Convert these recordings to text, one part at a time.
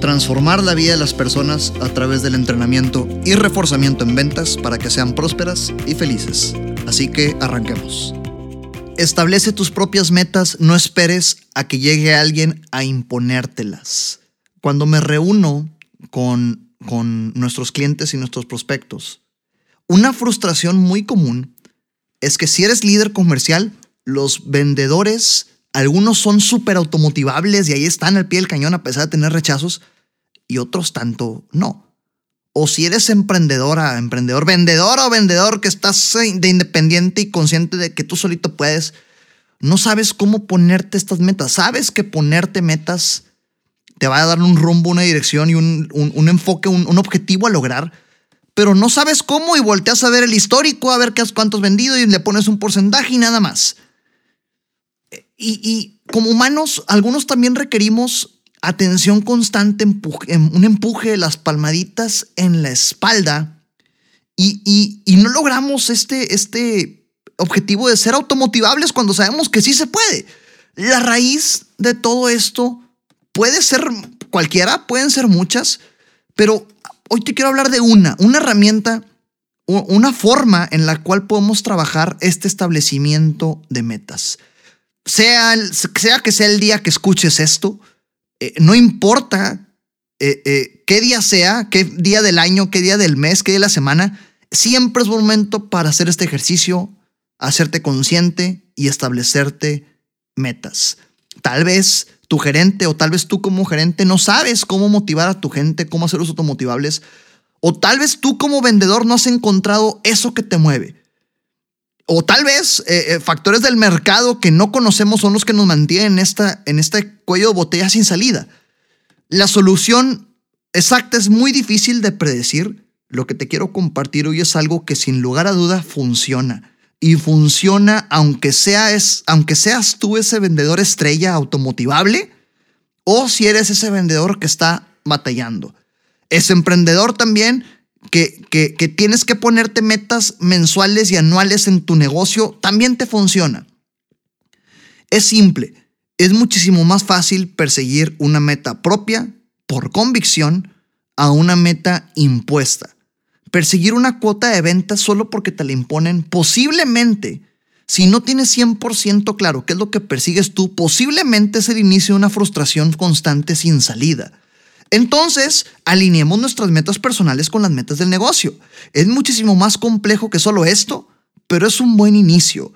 transformar la vida de las personas a través del entrenamiento y reforzamiento en ventas para que sean prósperas y felices. Así que arranquemos. Establece tus propias metas, no esperes a que llegue alguien a imponértelas. Cuando me reúno con, con nuestros clientes y nuestros prospectos, una frustración muy común es que si eres líder comercial, los vendedores algunos son súper automotivables y ahí están al pie del cañón a pesar de tener rechazos y otros tanto no. O si eres emprendedora, emprendedor, vendedor o vendedor que estás eh, de independiente y consciente de que tú solito puedes, no sabes cómo ponerte estas metas. Sabes que ponerte metas te va a dar un rumbo, una dirección y un, enfoque, un, un, objetivo a lograr, pero no sabes cómo y volteas a ver el histórico, a ver qué has cuántos vendido y le pones un porcentaje y nada más. Y, como humanos, algunos también requerimos atención constante, un empuje, las palmaditas en la espalda. Y, no logramos este, este objetivo de ser automotivables cuando sabemos que sí se puede. La raíz de todo esto puede ser cualquiera, pueden ser muchas, pero hoy te quiero hablar de una, una herramienta, una forma en la cual podemos trabajar este establecimiento de metas sea, sea que sea el día que escuches esto, eh, no importa eh, eh, qué día sea, qué día del año, qué día del mes, qué día de la semana, siempre es momento para hacer este ejercicio, hacerte consciente y establecerte metas. Tal vez tu gerente o tal vez tú como gerente no sabes cómo motivar a tu gente, cómo hacer los automotivables, o tal vez tú como vendedor no has encontrado eso que te mueve. O tal vez eh, eh, factores del mercado que no conocemos son los que nos mantienen en, esta, en este cuello de botella sin salida. La solución exacta es muy difícil de predecir. Lo que te quiero compartir hoy es algo que sin lugar a duda funciona. Y funciona aunque, sea es, aunque seas tú ese vendedor estrella automotivable o si eres ese vendedor que está batallando. Ese emprendedor también que, tienes que ponerte metas mensuales y anuales en tu negocio, también te funciona. Es simple, es muchísimo más fácil perseguir una meta propia por convicción a una meta impuesta. Perseguir una cuota de ventas solo porque te la imponen posiblemente, si no tienes 100% claro qué es lo que persigues tú, posiblemente es el inicio de una frustración constante sin salida. Entonces, alineemos nuestras metas personales con las metas del negocio. Es muchísimo más complejo que solo esto, pero es un buen inicio.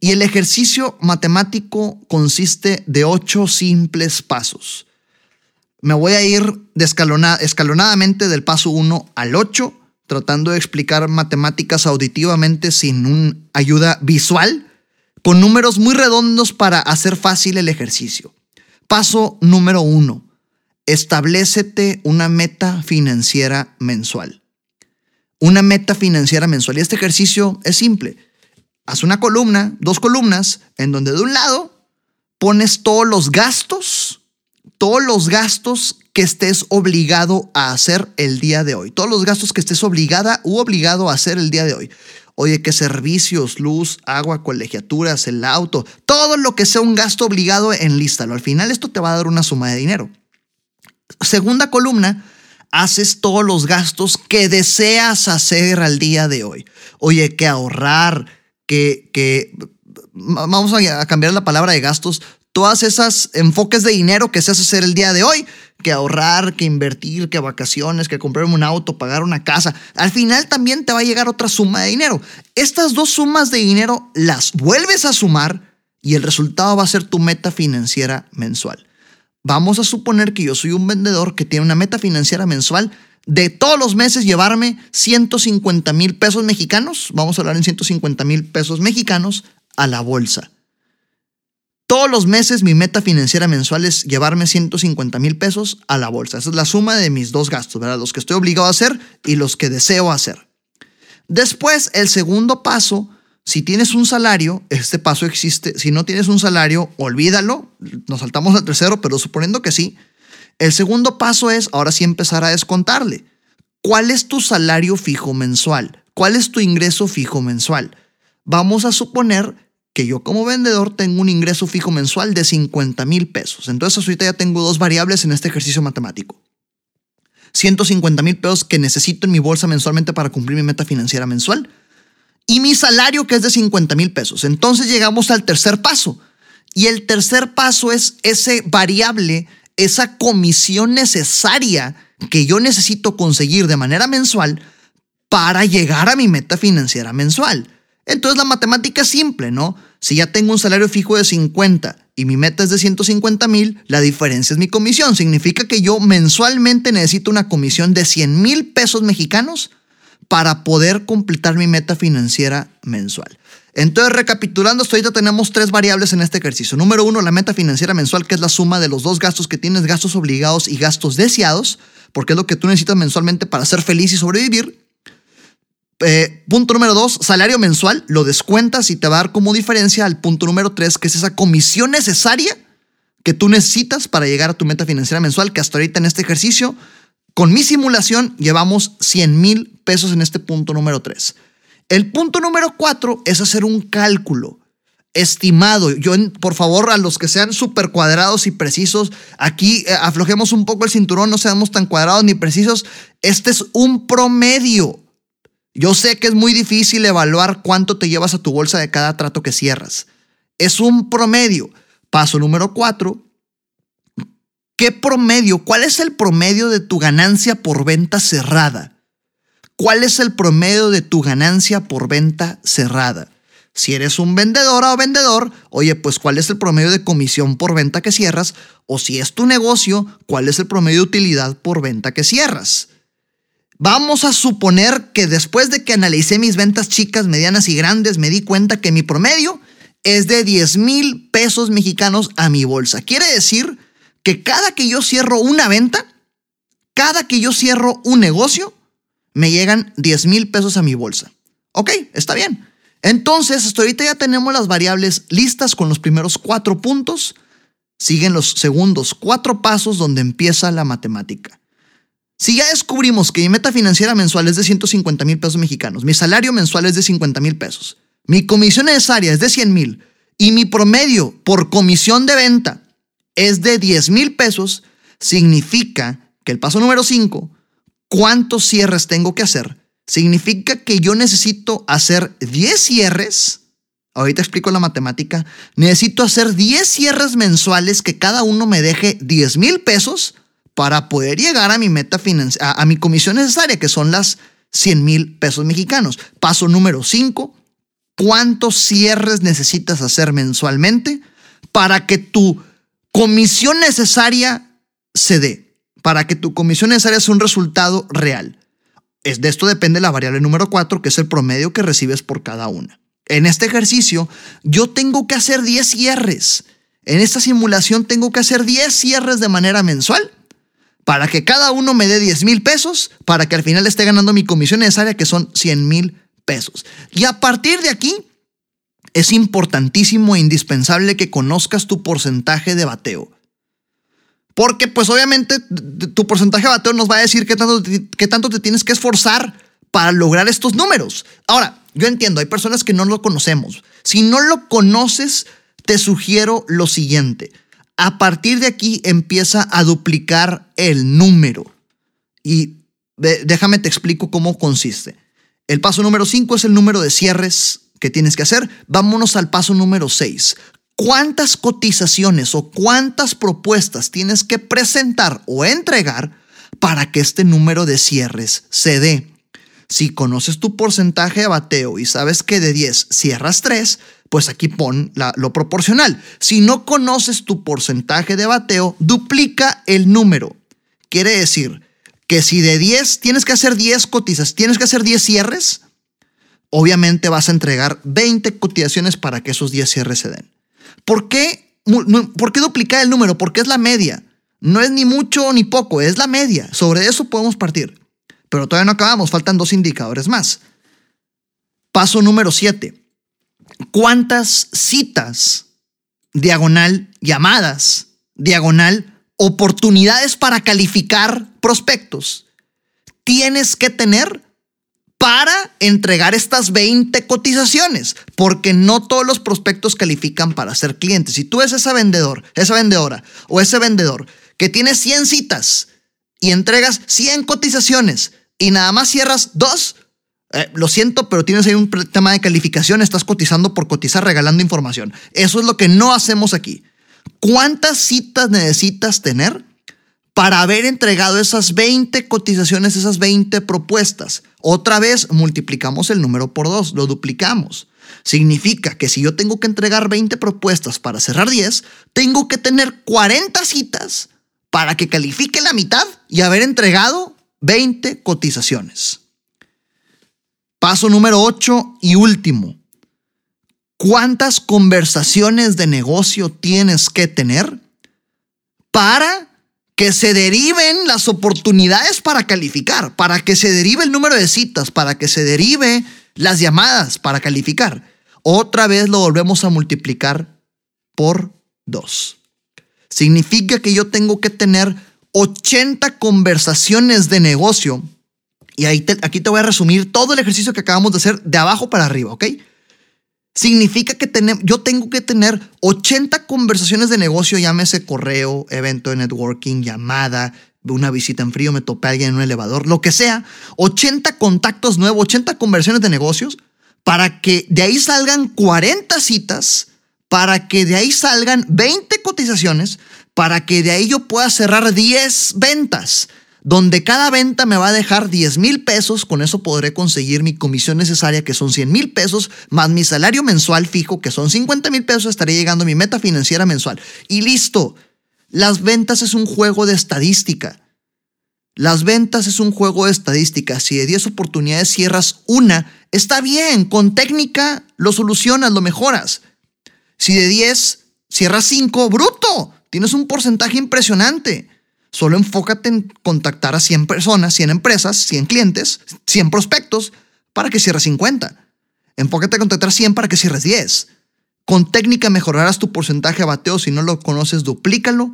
Y el ejercicio matemático consiste de ocho simples pasos. Me voy a ir escalonadamente del paso 1 al 8, tratando de explicar matemáticas auditivamente sin una ayuda visual, con números muy redondos para hacer fácil el ejercicio. Paso número 1 establecete una meta financiera mensual. Una meta financiera mensual. Y este ejercicio es simple. Haz una columna, dos columnas, en donde de un lado pones todos los gastos, todos los gastos que estés obligado a hacer el día de hoy. Todos los gastos que estés obligada u obligado a hacer el día de hoy. Oye, qué servicios, luz, agua, colegiaturas, el auto, todo lo que sea un gasto obligado, enlístalo. Al final esto te va a dar una suma de dinero. Segunda columna, haces todos los gastos que deseas hacer al día de hoy. Oye, que ahorrar, que, que vamos a cambiar la palabra de gastos, todas esas enfoques de dinero que se hace hacer el día de hoy, que ahorrar, que invertir, que vacaciones, que comprarme un auto, pagar una casa, al final también te va a llegar otra suma de dinero. Estas dos sumas de dinero las vuelves a sumar y el resultado va a ser tu meta financiera mensual. Vamos a suponer que yo soy un vendedor que tiene una meta financiera mensual de todos los meses llevarme 150 mil pesos mexicanos, vamos a hablar en 150 mil pesos mexicanos, a la bolsa. Todos los meses mi meta financiera mensual es llevarme 150 mil pesos a la bolsa. Esa es la suma de mis dos gastos, ¿verdad? Los que estoy obligado a hacer y los que deseo hacer. Después, el segundo paso, si tienes un salario, este paso existe. Si no tienes un salario, olvídalo. Nos saltamos al tercero, pero suponiendo que sí. El segundo paso es ahora sí empezar a descontarle. ¿Cuál es tu salario fijo mensual? ¿Cuál es tu ingreso fijo mensual? Vamos a suponer que yo como vendedor tengo un ingreso fijo mensual de 50 mil pesos. Entonces ahorita ya tengo dos variables en este ejercicio matemático. 150 mil pesos que necesito en mi bolsa mensualmente para cumplir mi meta financiera mensual y mi salario que es de 50 mil pesos. Entonces llegamos al tercer paso. Y el tercer paso es ese variable, esa comisión necesaria que yo necesito conseguir de manera mensual para llegar a mi meta financiera mensual. Entonces la matemática es simple, ¿no? Si ya tengo un salario fijo de 50 y mi meta es de 150 mil, la diferencia es mi comisión. Significa que yo mensualmente necesito una comisión de 100 mil pesos mexicanos para poder completar mi meta financiera mensual. Entonces, recapitulando, hasta ahorita tenemos tres variables en este ejercicio. Número uno, la meta financiera mensual, que es la suma de los dos gastos que tienes, gastos obligados y gastos deseados, porque es lo que tú necesitas mensualmente para ser feliz y sobrevivir. Eh, punto número dos, salario mensual, lo descuentas y te va a dar como diferencia al punto número tres, que es esa comisión necesaria que tú necesitas para llegar a tu meta financiera mensual, que hasta ahorita en este ejercicio, con mi simulación, llevamos 100 mil pesos en este punto número tres. El punto número cuatro es hacer un cálculo estimado. Yo, por favor, a los que sean súper cuadrados y precisos, aquí eh, aflojemos un poco el cinturón, no seamos tan cuadrados ni precisos. Este es un promedio. Yo sé que es muy difícil evaluar cuánto te llevas a tu bolsa de cada trato que cierras. Es un promedio. Paso número cuatro. ¿Qué promedio? ¿Cuál es el promedio de tu ganancia por venta cerrada? ¿Cuál es el promedio de tu ganancia por venta cerrada? Si eres un vendedor o vendedor, oye, pues cuál es el promedio de comisión por venta que cierras, o si es tu negocio, cuál es el promedio de utilidad por venta que cierras. Vamos a suponer que después de que analicé mis ventas chicas, medianas y grandes, me di cuenta que mi promedio es de 10 mil pesos mexicanos a mi bolsa. Quiere decir que cada que yo cierro una venta, cada que yo cierro un negocio, me llegan 10 mil pesos a mi bolsa. Ok, está bien. Entonces, hasta ahorita ya tenemos las variables listas con los primeros cuatro puntos. Siguen los segundos cuatro pasos donde empieza la matemática. Si ya descubrimos que mi meta financiera mensual es de 150 mil pesos mexicanos, mi salario mensual es de 50 mil pesos, mi comisión necesaria es de 100 mil y mi promedio por comisión de venta es de 10 mil pesos, significa que el paso número 5, ¿cuántos cierres tengo que hacer? Significa que yo necesito hacer 10 cierres. Ahorita explico la matemática. Necesito hacer 10 cierres mensuales que cada uno me deje 10 mil pesos para poder llegar a mi meta financiera, a, mi comisión necesaria, que son las 100 mil pesos mexicanos. Paso número 5, ¿cuántos cierres necesitas hacer mensualmente para que tu comisión necesaria se dé? Para que tu comisión necesaria sea un resultado real. Es, de esto depende la variable número 4, que es el promedio que recibes por cada una. En este ejercicio, yo tengo que hacer 10 cierres. En esta simulación tengo que hacer 10 cierres de manera mensual para que cada uno me dé 10 mil pesos, para que al final esté ganando mi comisión necesaria, que son 100 mil pesos. Y a partir de aquí, es importantísimo e indispensable que conozcas tu porcentaje de bateo. Porque pues obviamente tu porcentaje de bateo nos va a decir qué tanto, qué tanto te tienes que esforzar para lograr estos números. Ahora, yo entiendo, hay personas que no lo conocemos. Si no lo conoces, te sugiero lo siguiente. A partir de aquí empieza a duplicar el número. Y déjame te explico cómo consiste. El paso número 5 es el número de cierres que tienes que hacer. Vámonos al paso número 6. ¿Cuántas cotizaciones o cuántas propuestas tienes que presentar o entregar para que este número de cierres se dé? Si conoces tu porcentaje de bateo y sabes que de 10 cierras 3, pues aquí pon lo proporcional. Si no conoces tu porcentaje de bateo, duplica el número. Quiere decir que si de 10 tienes que hacer 10 cotizas, tienes que hacer 10 cierres, obviamente vas a entregar 20 cotizaciones para que esos 10 cierres se den. ¿Por qué, ¿Por qué duplicar el número? Porque es la media. No es ni mucho ni poco, es la media. Sobre eso podemos partir. Pero todavía no acabamos, faltan dos indicadores más. Paso número 7. ¿Cuántas citas, diagonal, llamadas, diagonal, oportunidades para calificar prospectos tienes que tener para entregar estas 20 cotizaciones, porque no todos los prospectos califican para ser clientes. Si tú eres esa vendedor, esa vendedora o ese vendedor que tiene 100 citas y entregas 100 cotizaciones y nada más cierras dos, eh, lo siento, pero tienes ahí un tema de calificación, estás cotizando por cotizar, regalando información. Eso es lo que no hacemos aquí. ¿Cuántas citas necesitas tener para haber entregado esas 20 cotizaciones, esas 20 propuestas? Otra vez multiplicamos el número por dos, lo duplicamos. Significa que si yo tengo que entregar 20 propuestas para cerrar 10, tengo que tener 40 citas para que califique la mitad y haber entregado 20 cotizaciones. Paso número 8 y último. ¿Cuántas conversaciones de negocio tienes que tener para que se deriven las oportunidades para calificar, para que se derive el número de citas, para que se derive las llamadas para calificar? Otra vez lo volvemos a multiplicar por 2. Significa que yo tengo que tener 80 conversaciones de negocio y aquí te voy a resumir todo el ejercicio que acabamos de hacer de abajo para arriba, ¿ok? Significa que yo tengo que tener 80 conversaciones de negocio, llámese correo, evento de networking, llamada, una visita en frío, me topé a alguien en un elevador, lo que sea, 80 contactos nuevos, 80 conversiones de negocios, para que de ahí salgan 40 citas, para que de ahí salgan 20 cotizaciones, para que de ahí yo pueda cerrar 10 ventas donde cada venta me va a dejar 10 mil pesos, con eso podré conseguir mi comisión necesaria, que son 100 mil pesos, más mi salario mensual fijo, que son 50 mil pesos, estaré llegando a mi meta financiera mensual. Y listo, las ventas es un juego de estadística. Las ventas es un juego de estadística. Si de 10 oportunidades cierras una, está bien, con técnica lo solucionas, lo mejoras. Si de 10 cierras 5, bruto, tienes un porcentaje impresionante. Solo enfócate en contactar a 100 personas, 100 empresas, 100 clientes, 100 prospectos para que cierres 50. Enfócate en contactar 100 para que cierres 10. Con técnica mejorarás tu porcentaje de bateo. Si no lo conoces, duplícalo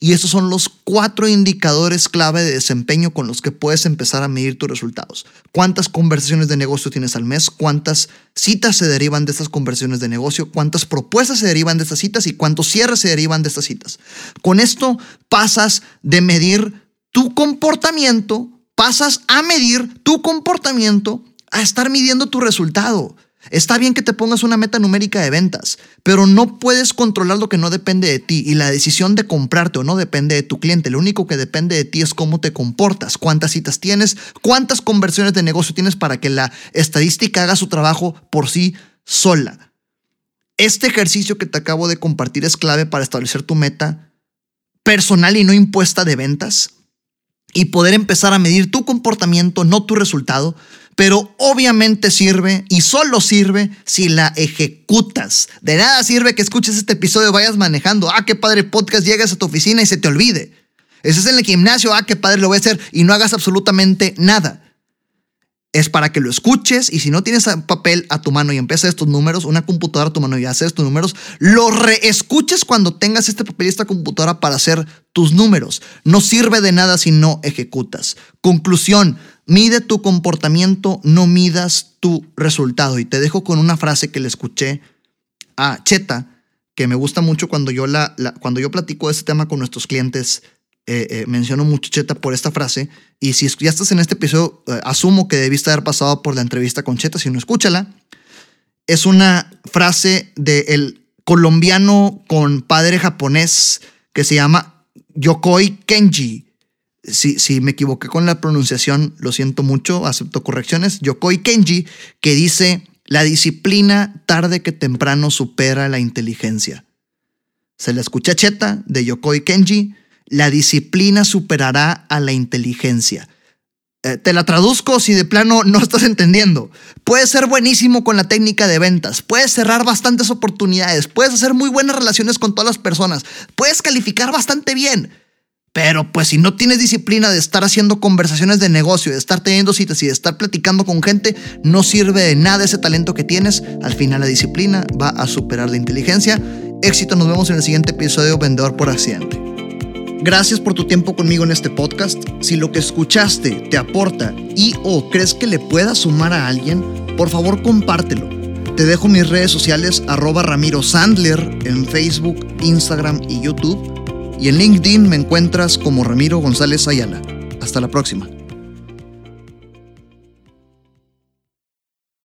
y esos son los cuatro indicadores clave de desempeño con los que puedes empezar a medir tus resultados. ¿Cuántas conversaciones de negocio tienes al mes? ¿Cuántas citas se derivan de estas conversaciones de negocio? ¿Cuántas propuestas se derivan de estas citas? ¿Y cuántos cierres se derivan de estas citas? Con esto pasas de medir tu comportamiento, pasas a medir tu comportamiento a estar midiendo tu resultado. Está bien que te pongas una meta numérica de ventas, pero no puedes controlar lo que no depende de ti y la decisión de comprarte o no depende de tu cliente. Lo único que depende de ti es cómo te comportas, cuántas citas tienes, cuántas conversiones de negocio tienes para que la estadística haga su trabajo por sí sola. Este ejercicio que te acabo de compartir es clave para establecer tu meta personal y no impuesta de ventas y poder empezar a medir tu comportamiento, no tu resultado, pero obviamente sirve y solo sirve si la ejecutas. De nada sirve que escuches este episodio, vayas manejando, ah, qué padre podcast, llegas a tu oficina y se te olvide. Ese es en el gimnasio, ah, qué padre lo voy a hacer y no hagas absolutamente nada. Es para que lo escuches y si no tienes papel a tu mano y empiezas estos números, una computadora a tu mano y haces estos números, lo reescuches cuando tengas este papel y esta computadora para hacer tus números. No sirve de nada si no ejecutas. Conclusión, Mide tu comportamiento, no midas tu resultado. Y te dejo con una frase que le escuché a Cheta, que me gusta mucho cuando yo, la, cuando yo platico de este tema con nuestros clientes. Eh, eh, menciono mucho Cheta por esta frase. Y si ya estás en este episodio, eh, asumo que debiste haber pasado por la entrevista con Cheta. Si no, escúchala. Es una frase del colombiano con padre japonés que se llama Yokoi Kenji si, me equivoqué con la pronunciación, lo siento mucho, acepto correcciones, Yokoi Kenji, que dice, la disciplina tarde que temprano supera la inteligencia. Se la escucha cheta de Yokoi Kenji, la disciplina superará a la inteligencia. Eh, te la traduzco si de plano no estás entendiendo. Puedes ser buenísimo con la técnica de ventas, puedes cerrar bastantes oportunidades, puedes hacer muy buenas relaciones con todas las personas, puedes calificar bastante bien, Pero pues si no tienes disciplina de estar haciendo conversaciones de negocio, de estar teniendo citas y de estar platicando con gente, no sirve de nada ese talento que tienes. Al final la disciplina va a superar la inteligencia. Éxito, nos vemos en el siguiente episodio Vendedor por Accidente. Gracias por tu tiempo conmigo en este podcast. Si lo que escuchaste te aporta y o crees que le pueda sumar a alguien, por favor compártelo. Te dejo mis redes sociales arroba Ramiro Sandler en Facebook, Instagram y YouTube. Y en LinkedIn me encuentras como Ramiro González Ayala. Hasta la próxima.